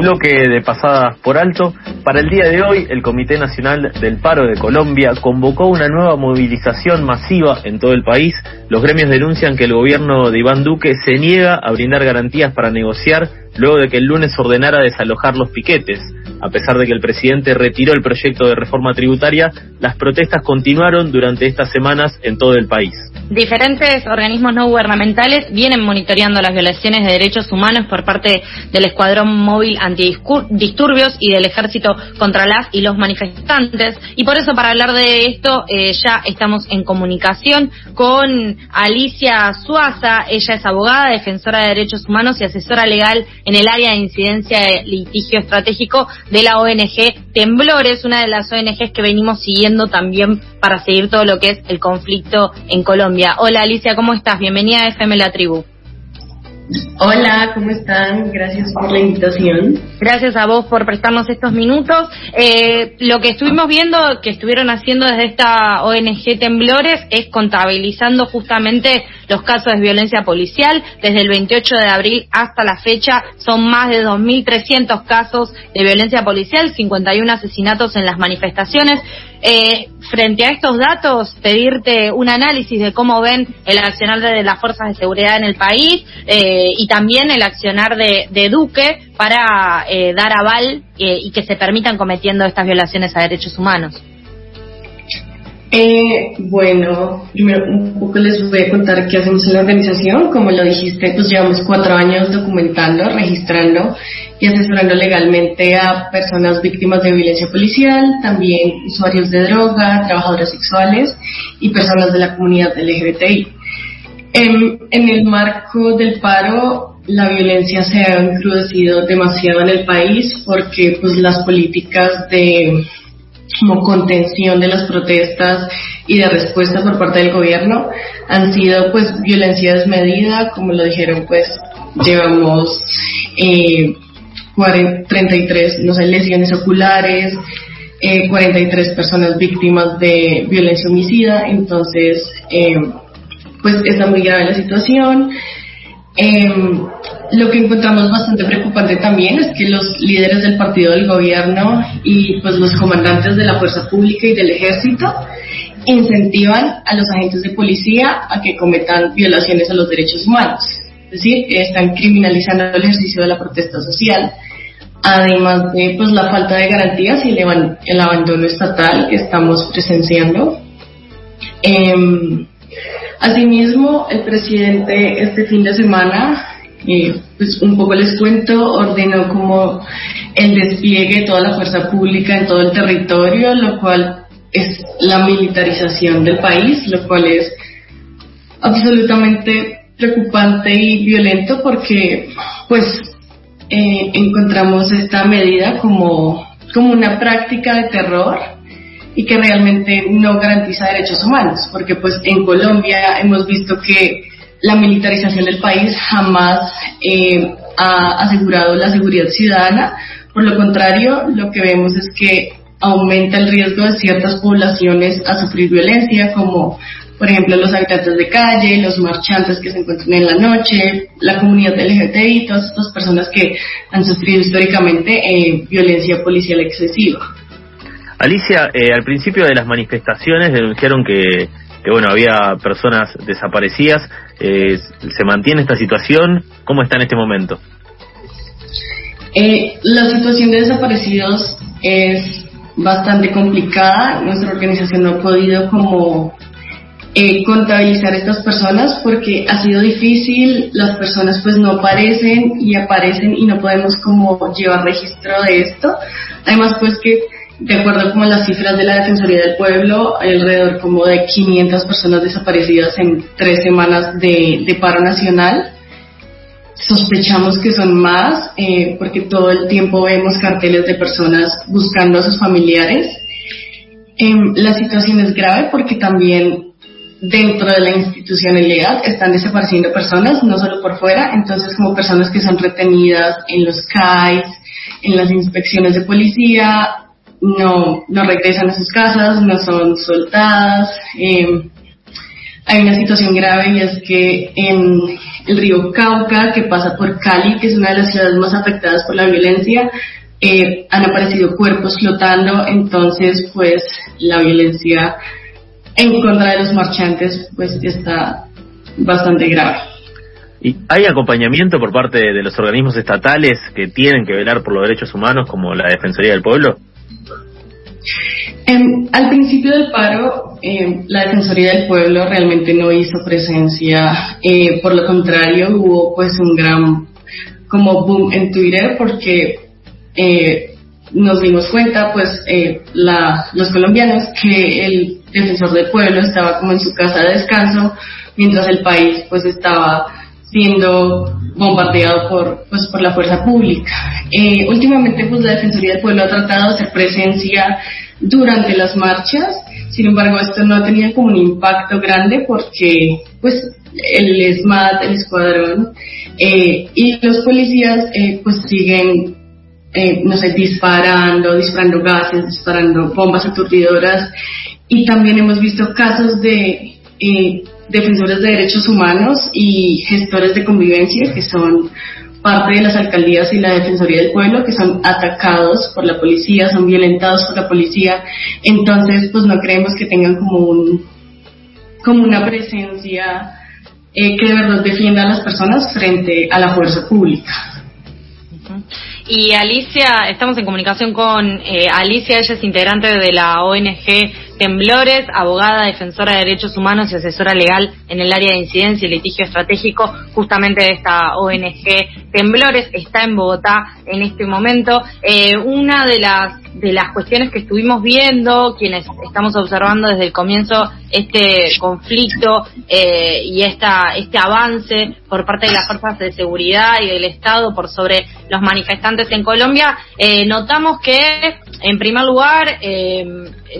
bloque de pasadas por alto, para el día de hoy el Comité Nacional del Paro de Colombia convocó una nueva movilización masiva en todo el país. Los gremios denuncian que el gobierno de Iván Duque se niega a brindar garantías para negociar luego de que el lunes ordenara desalojar los piquetes. A pesar de que el presidente retiró el proyecto de reforma tributaria, las protestas continuaron durante estas semanas en todo el país. Diferentes organismos no gubernamentales vienen monitoreando las violaciones de derechos humanos por parte del Escuadrón Móvil Antidisturbios y del Ejército contra las y los manifestantes. Y por eso, para hablar de esto, eh, ya estamos en comunicación con Alicia Suaza. Ella es abogada, defensora de derechos humanos y asesora legal en el área de incidencia de litigio estratégico de la ONG Temblores, una de las ONGs que venimos siguiendo también para seguir todo lo que es el conflicto en Colombia. Hola Alicia, ¿cómo estás? Bienvenida a FM La Tribu. Hola, ¿cómo están? Gracias por la invitación. Gracias a vos por prestarnos estos minutos. Eh, lo que estuvimos viendo, que estuvieron haciendo desde esta ONG Temblores, es contabilizando justamente los casos de violencia policial. Desde el 28 de abril hasta la fecha son más de 2.300 casos de violencia policial, 51 asesinatos en las manifestaciones. Eh, frente a estos datos, pedirte un análisis de cómo ven el accionar de las fuerzas de seguridad en el país eh, y también el accionar de, Duque para eh, dar aval y que se permitan cometiendo estas violaciones a derechos humanos. Eh, bueno, primero un poco les voy a contar qué hacemos en la organización. Como lo dijiste, pues llevamos cuatro años documentando, registrando y asesorando legalmente a personas víctimas de violencia policial, también usuarios de droga, trabajadoras sexuales y personas de la comunidad LGBTI. En, el marco del paro, la violencia se ha encrudecido demasiado en el país porque pues las políticas de como contención de las protestas y de respuesta por parte del gobierno han sido pues violencia desmedida, como lo dijeron pues llevamos eh, 33 no sé, lesiones oculares, eh, 43 personas víctimas de violencia homicida, entonces eh, pues está muy grave la situación. Eh, lo que encontramos bastante preocupante también es que los líderes del partido del gobierno y pues los comandantes de la fuerza pública y del ejército incentivan a los agentes de policía a que cometan violaciones a los derechos humanos. Es decir, están criminalizando el ejercicio de la protesta social, además de pues la falta de garantías y el, abandono estatal que estamos presenciando. Eh, asimismo, el presidente este fin de semana pues un poco les cuento, ordenó como el despliegue de toda la fuerza pública en todo el territorio, lo cual es la militarización del país, lo cual es absolutamente preocupante y violento porque pues eh, encontramos esta medida como, como una práctica de terror y que realmente no garantiza derechos humanos, porque pues en Colombia hemos visto que la militarización del país jamás eh, ha asegurado la seguridad ciudadana. Por lo contrario, lo que vemos es que aumenta el riesgo de ciertas poblaciones a sufrir violencia, como por ejemplo los habitantes de calle, los marchantes que se encuentran en la noche, la comunidad LGBTI, todas estas personas que han sufrido históricamente eh, violencia policial excesiva. Alicia, eh, al principio de las manifestaciones denunciaron que que bueno, había personas desaparecidas. Eh, ¿Se mantiene esta situación? ¿Cómo está en este momento? Eh, la situación de desaparecidos es bastante complicada. Nuestra organización no ha podido como eh, contabilizar estas personas porque ha sido difícil, las personas pues no aparecen y aparecen y no podemos como llevar registro de esto. Además pues que de acuerdo con las cifras de la Defensoría del Pueblo, alrededor como de 500 personas desaparecidas en tres semanas de, paro nacional. Sospechamos que son más eh, porque todo el tiempo vemos carteles de personas buscando a sus familiares. Em, la situación es grave porque también dentro de la institucionalidad están desapareciendo personas, no solo por fuera, entonces como personas que son retenidas en los CAIs, en las inspecciones de policía, no, no regresan a sus casas, no son soltadas. Eh, hay una situación grave y es que en el río Cauca, que pasa por Cali, que es una de las ciudades más afectadas por la violencia, eh, han aparecido cuerpos flotando, entonces pues la violencia en contra de los marchantes pues está bastante grave. ¿Y hay acompañamiento por parte de los organismos estatales que tienen que velar por los derechos humanos como la Defensoría del Pueblo? Em, al principio del paro, em, la Defensoría del Pueblo realmente no hizo presencia, eh, por lo contrario, hubo pues un gran como boom en Twitter porque eh, nos dimos cuenta, pues, eh, la, los colombianos que el defensor del pueblo estaba como en su casa de descanso, mientras el país, pues, estaba siendo bombardeado por, pues, por la fuerza pública. Eh, últimamente, pues, la Defensoría del Pueblo ha tratado de hacer presencia durante las marchas, sin embargo, esto no ha tenido como un impacto grande porque, pues, el ESMAD, el escuadrón eh, y los policías, eh, pues, siguen eh, no sé, disparando, disparando gases, disparando bombas aturdidoras. Y también hemos visto casos de defensores de derechos humanos y gestores de convivencia que son parte de las alcaldías y la Defensoría del Pueblo que son atacados por la policía, son violentados por la policía. Entonces, pues no creemos que tengan como un como una presencia eh, que de verdad defienda a las personas frente a la fuerza pública. Y Alicia, estamos en comunicación con eh, Alicia, ella es integrante de la ONG Temblores, abogada, defensora de derechos humanos y asesora legal en el área de incidencia y litigio estratégico, justamente de esta ONG Temblores, está en Bogotá en este momento. Eh, una de las de las cuestiones que estuvimos viendo, quienes estamos observando desde el comienzo este conflicto eh, y esta, este avance por parte de las fuerzas de seguridad y del Estado por sobre los manifestantes en Colombia, eh, notamos que, en primer lugar,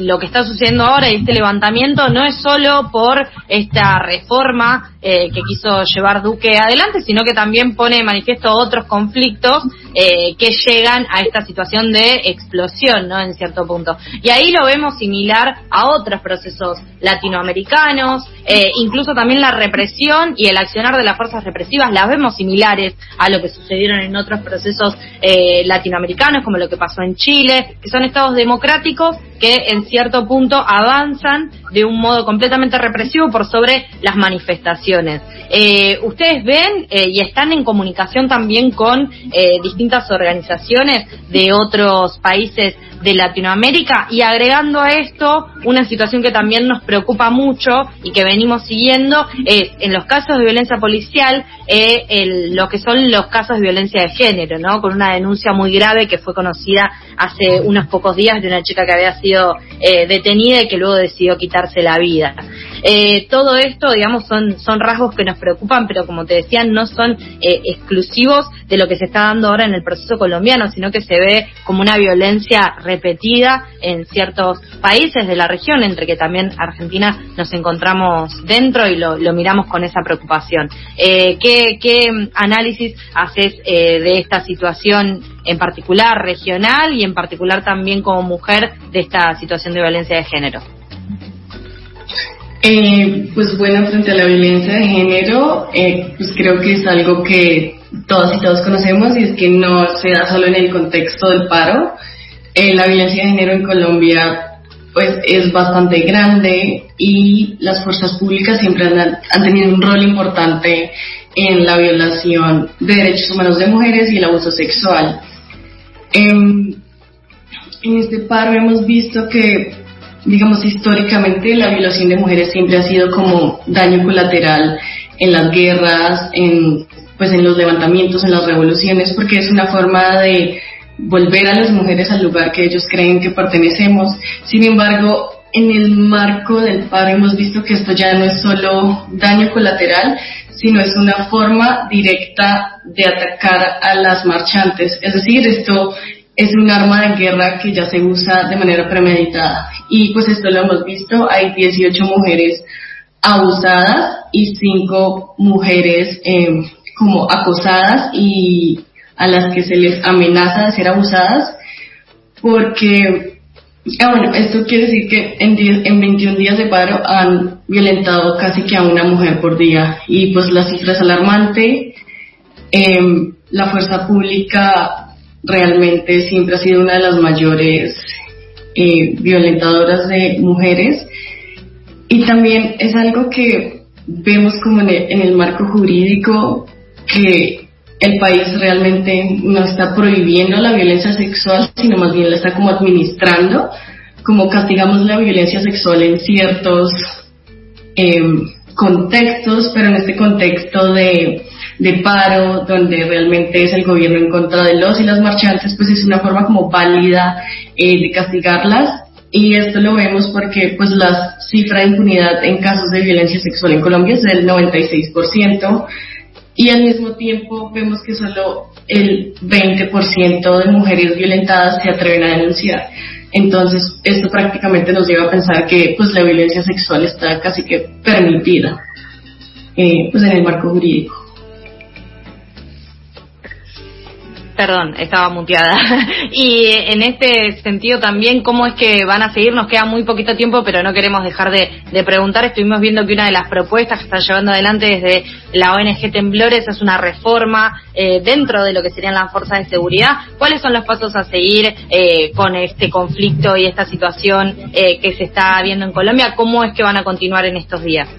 lo que está sucediendo ahora y este levantamiento no es solo por esta reforma eh, que quiso llevar Duque adelante, sino que también pone de manifiesto otros conflictos eh, que llegan a esta situación de explosión, ¿no? En cierto punto. Y ahí lo vemos similar a otros procesos latinoamericanos, eh, incluso también la represión y el accionar de las fuerzas represivas las vemos similares a lo que sucedieron en otros procesos latinoamericanos, como lo que pasó en Chile, que son estados democráticos que en cierto punto avanzan de un modo completamente represivo por sobre las manifestaciones. Eh, ustedes ven eh, y están en comunicación también con eh, distintas organizaciones de otros países de Latinoamérica y agregando a esto una situación que también nos preocupa mucho y que venimos siguiendo es en los casos de violencia policial el, lo que son los casos de violencia de género, ¿no? Con una denuncia muy grave que fue conocida hace unos pocos días de una chica que había sido detenida y que luego decidió quitarse la vida. Eh, todo esto, digamos, son, son rasgos que nos preocupan, pero como te decía, no son eh, exclusivos de lo que se está dando ahora en el proceso colombiano, sino que se ve como una violencia repetida en ciertos países de la región, entre que también Argentina nos encontramos dentro y lo, miramos con esa preocupación. Eh, ¿qué, ¿qué, análisis haces eh, de esta situación en particular regional y en particular también como mujer de esta situación de violencia de género? Eh, pues bueno, frente a la violencia de género, eh, pues creo que es algo que todos y todos conocemos y es que no se da solo en el contexto del paro. Eh, la violencia de género en Colombia pues es bastante grande y las fuerzas públicas siempre han, tenido un rol importante en la violación de derechos humanos de mujeres y el abuso sexual. Em, en este paro hemos visto que digamos, históricamente la violación de mujeres siempre ha sido como daño colateral en las guerras, en, pues en los levantamientos, en las revoluciones, porque es una forma de volver a las mujeres al lugar que ellos creen que pertenecemos. Sin embargo, en el marco del paro hemos visto que esto ya no es solo daño colateral, sino es una forma directa de atacar a las marchantes. Es decir, esto es un arma de guerra que ya se usa de manera premeditada. Y pues esto lo hemos visto, hay 18 mujeres abusadas y 5 mujeres em, como acosadas y a las que se les amenaza de ser abusadas porque Ah, bueno, esto quiere decir que en, en 21 días de paro han violentado casi que a una mujer por día y pues la cifra es alarmante. Em, la fuerza pública realmente siempre ha sido una de las mayores eh, violentadoras de mujeres y también es algo que vemos como en el marco jurídico que el país realmente no está prohibiendo la violencia sexual, sino más bien la está como administrando, como castigamos la violencia sexual en ciertos em, contextos, pero en este contexto de, paro, donde realmente es el gobierno en contra de los y las marchantes, pues es una forma como válida eh, de castigarlas. Y esto lo vemos porque pues la cifra de impunidad en casos de violencia sexual en Colombia es del 96%, y al mismo tiempo vemos que solo el 20% de mujeres violentadas se atreven a denunciar. Entonces, esto prácticamente nos lleva a pensar que pues la violencia sexual está casi que permitida eh, pues en el marco jurídico. Perdón, estaba muteada. y en este sentido también, ¿cómo es que van a seguir? Nos queda muy poquito tiempo, pero no queremos dejar de, preguntar. Estuvimos viendo que una de las propuestas que están llevando adelante desde la ONG Temblores es una reforma eh, dentro de lo que serían las fuerzas de seguridad. ¿Cuáles son los pasos a seguir eh, con este conflicto y esta situación eh, que se está viendo en Colombia? ¿Cómo es que van a continuar en estos días?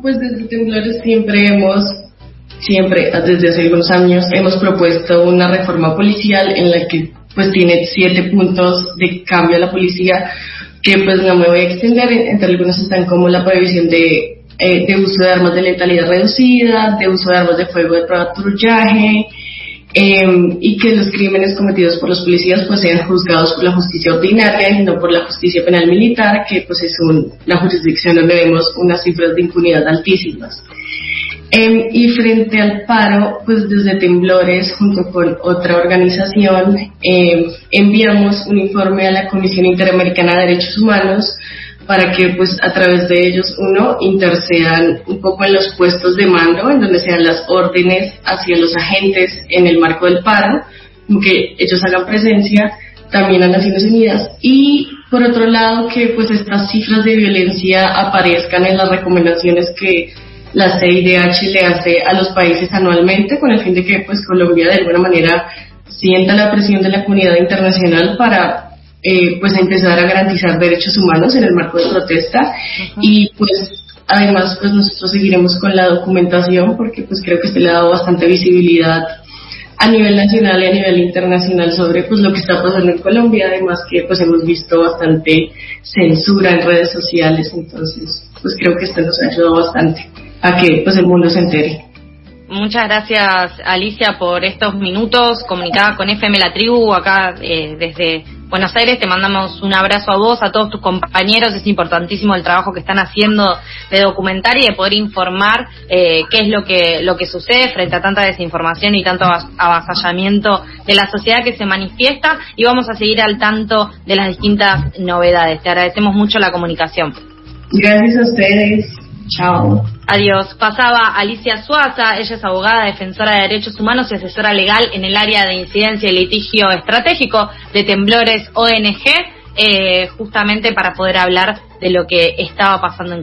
pues desde Temblores siempre hemos siempre, desde hace algunos años, hemos propuesto una reforma policial en la que pues tiene siete puntos de cambio a la policía que pues no me voy a extender, entre algunos están como la prohibición de, eh, de uso de armas de letalidad reducida, de uso de armas de fuego de patrullaje, eh, y que los crímenes cometidos por los policías pues sean juzgados por la justicia ordinaria y no por la justicia penal militar, que pues es un, la jurisdicción donde vemos unas cifras de impunidad altísimas. Em, y frente al paro, pues desde Temblores, junto con otra organización, em, enviamos un informe a la Comisión Interamericana de Derechos Humanos para que pues a través de ellos, uno, intercedan un poco en los puestos de mando, en donde sean las órdenes hacia los agentes en el marco del paro, que ellos hagan presencia también a Naciones Unidas. Y por otro lado que pues estas cifras de violencia aparezcan en las recomendaciones que la CIDH le hace a los países anualmente con el fin de que pues Colombia de alguna manera sienta la presión de la comunidad internacional para eh, pues empezar a garantizar derechos humanos en el marco de protesta. Y pues además pues nosotros seguiremos con la documentación porque pues creo que se le ha dado bastante visibilidad a nivel nacional y a nivel internacional sobre pues lo que está pasando en Colombia además que pues hemos visto bastante censura en redes sociales. Entonces pues creo que esto nos ha ayudado bastante a que pues el mundo se entere. Muchas gracias Alicia por estos minutos comunicada con FM La Tribu acá eh, desde Buenos Aires. Te mandamos un abrazo a vos, a todos tus compañeros. Es importantísimo el trabajo que están haciendo de documentar y de poder informar eh, qué es lo que, lo que sucede frente a tanta desinformación y tanto avasallamiento de la sociedad que se manifiesta. Y vamos a seguir al tanto de las distintas novedades. Te agradecemos mucho la comunicación. Gracias a ustedes. Chao. Adiós. Pasaba Alicia Suaza, ella es abogada, defensora de derechos humanos y asesora legal en el área de incidencia y litigio estratégico de Temblores ONG, eh, justamente para poder hablar de lo que estaba pasando en